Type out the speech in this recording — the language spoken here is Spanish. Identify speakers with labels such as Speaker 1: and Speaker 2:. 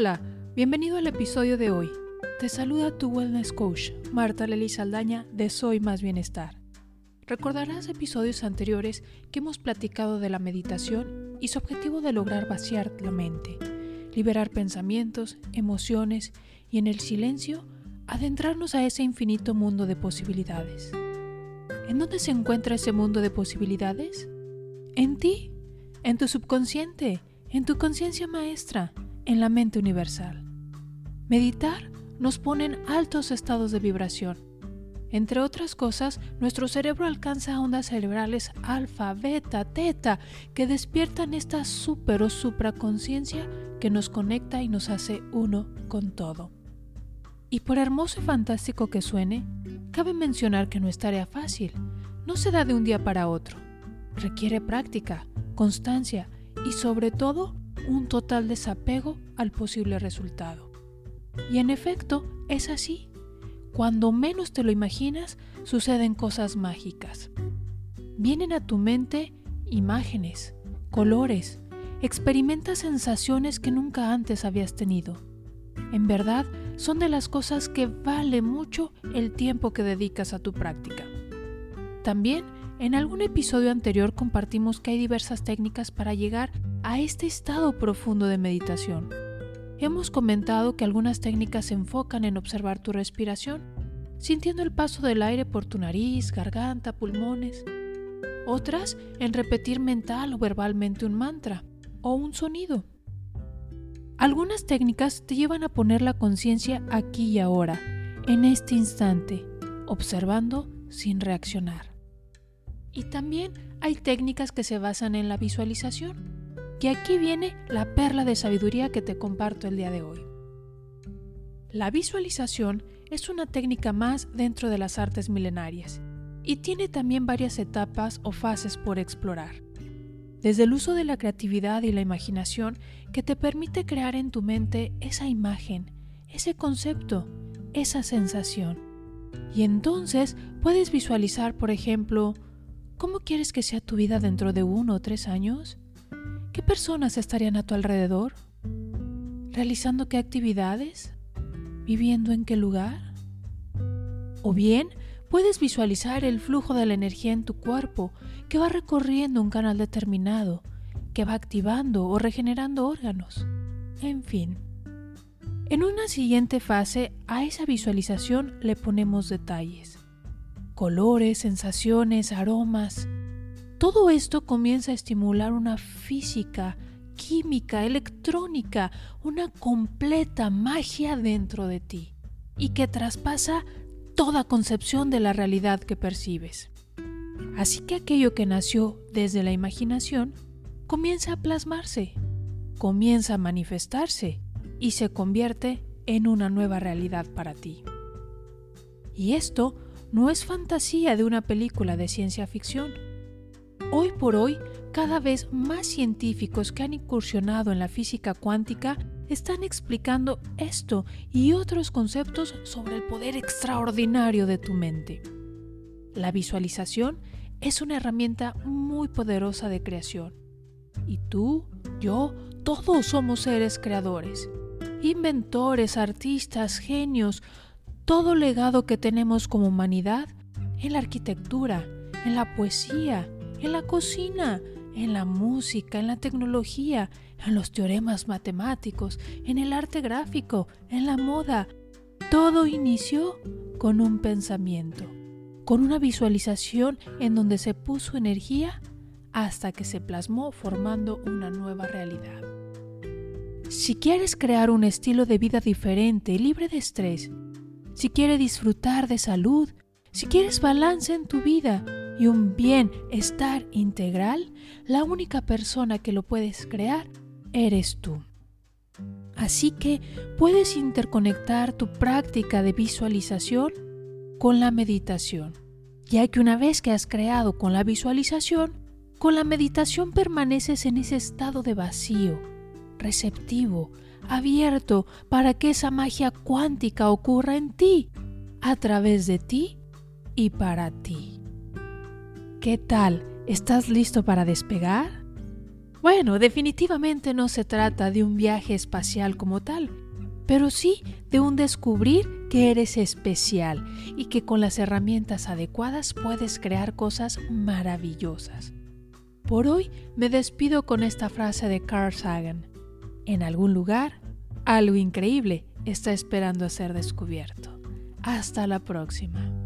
Speaker 1: Hola, bienvenido al episodio de hoy. Te saluda tu wellness coach, Marta Lely Saldaña de Soy Más Bienestar. Recordarás episodios anteriores que hemos platicado de la meditación y su objetivo de lograr vaciar la mente, liberar pensamientos, emociones y en el silencio adentrarnos a ese infinito mundo de posibilidades. ¿En dónde se encuentra ese mundo de posibilidades? En ti, en tu subconsciente, en tu conciencia maestra, en la mente universal. Meditar nos pone en altos estados de vibración. Entre otras cosas, nuestro cerebro alcanza ondas cerebrales alfa, beta, teta, que despiertan esta super o supraconciencia que nos conecta y nos hace uno con todo. Y por hermoso y fantástico que suene, cabe mencionar que no es tarea fácil, no se da de un día para otro. Requiere práctica, constancia y sobre todo un total desapego al posible resultado. Y en efecto, es así. Cuando menos te lo imaginas, suceden cosas mágicas. Vienen a tu mente imágenes, colores, experimentas sensaciones que nunca antes habías tenido. En verdad, son de las cosas que vale mucho el tiempo que dedicas a tu práctica. También, en algún episodio anterior compartimos que hay diversas técnicas para llegar a este estado profundo de meditación. Hemos comentado que algunas técnicas se enfocan en observar tu respiración, sintiendo el paso del aire por tu nariz, garganta, pulmones. Otras en repetir mental o verbalmente un mantra o un sonido. Algunas técnicas te llevan a poner la conciencia aquí y ahora, en este instante, observando sin reaccionar. Y también hay técnicas que se basan en la visualización que aquí viene la perla de sabiduría que te comparto el día de hoy. La visualización es una técnica más dentro de las artes milenarias y tiene también varias etapas o fases por explorar. Desde el uso de la creatividad y la imaginación que te permite crear en tu mente esa imagen, ese concepto, esa sensación. Y entonces puedes visualizar, por ejemplo, ¿cómo quieres que sea tu vida dentro de uno o tres años? ¿Qué personas estarían a tu alrededor? ¿Realizando qué actividades? ¿Viviendo en qué lugar? O bien, puedes visualizar el flujo de la energía en tu cuerpo que va recorriendo un canal determinado, que va activando o regenerando órganos. En fin. En una siguiente fase, a esa visualización le ponemos detalles. Colores, sensaciones, aromas, todo esto comienza a estimular una física, química, electrónica, una completa magia dentro de ti y que traspasa toda concepción de la realidad que percibes. Así que aquello que nació desde la imaginación comienza a plasmarse, comienza a manifestarse y se convierte en una nueva realidad para ti. Y esto no es fantasía de una película de ciencia ficción Hoy por hoy, cada vez más científicos que han incursionado en la física cuántica están explicando esto y otros conceptos sobre el poder extraordinario de tu mente. La visualización es una herramienta muy poderosa de creación. Y tú, yo, todos somos seres creadores, inventores, artistas, genios, todo legado que tenemos como humanidad en la arquitectura, en la poesía, en la cocina, en la música, en la tecnología, en los teoremas matemáticos, en el arte gráfico, en la moda. Todo inició con un pensamiento, con una visualización en donde se puso energía hasta que se plasmó formando una nueva realidad. Si quieres crear un estilo de vida diferente y libre de estrés, si quieres disfrutar de salud, si quieres balance en tu vida, y un bienestar integral, la única persona que lo puedes crear eres tú. Así que puedes interconectar tu práctica de visualización con la meditación, ya que una vez que has creado con la visualización, con la meditación permaneces en ese estado de vacío, receptivo, abierto para que esa magia cuántica ocurra en ti, a través de ti y para ti. ¿Qué tal? ¿Estás listo para despegar? Bueno, definitivamente no se trata de un viaje espacial como tal, pero sí de un descubrir que eres especial y que con las herramientas adecuadas puedes crear cosas maravillosas. Por hoy me despido con esta frase de Carl Sagan. En algún lugar, algo increíble está esperando a ser descubierto. Hasta la próxima.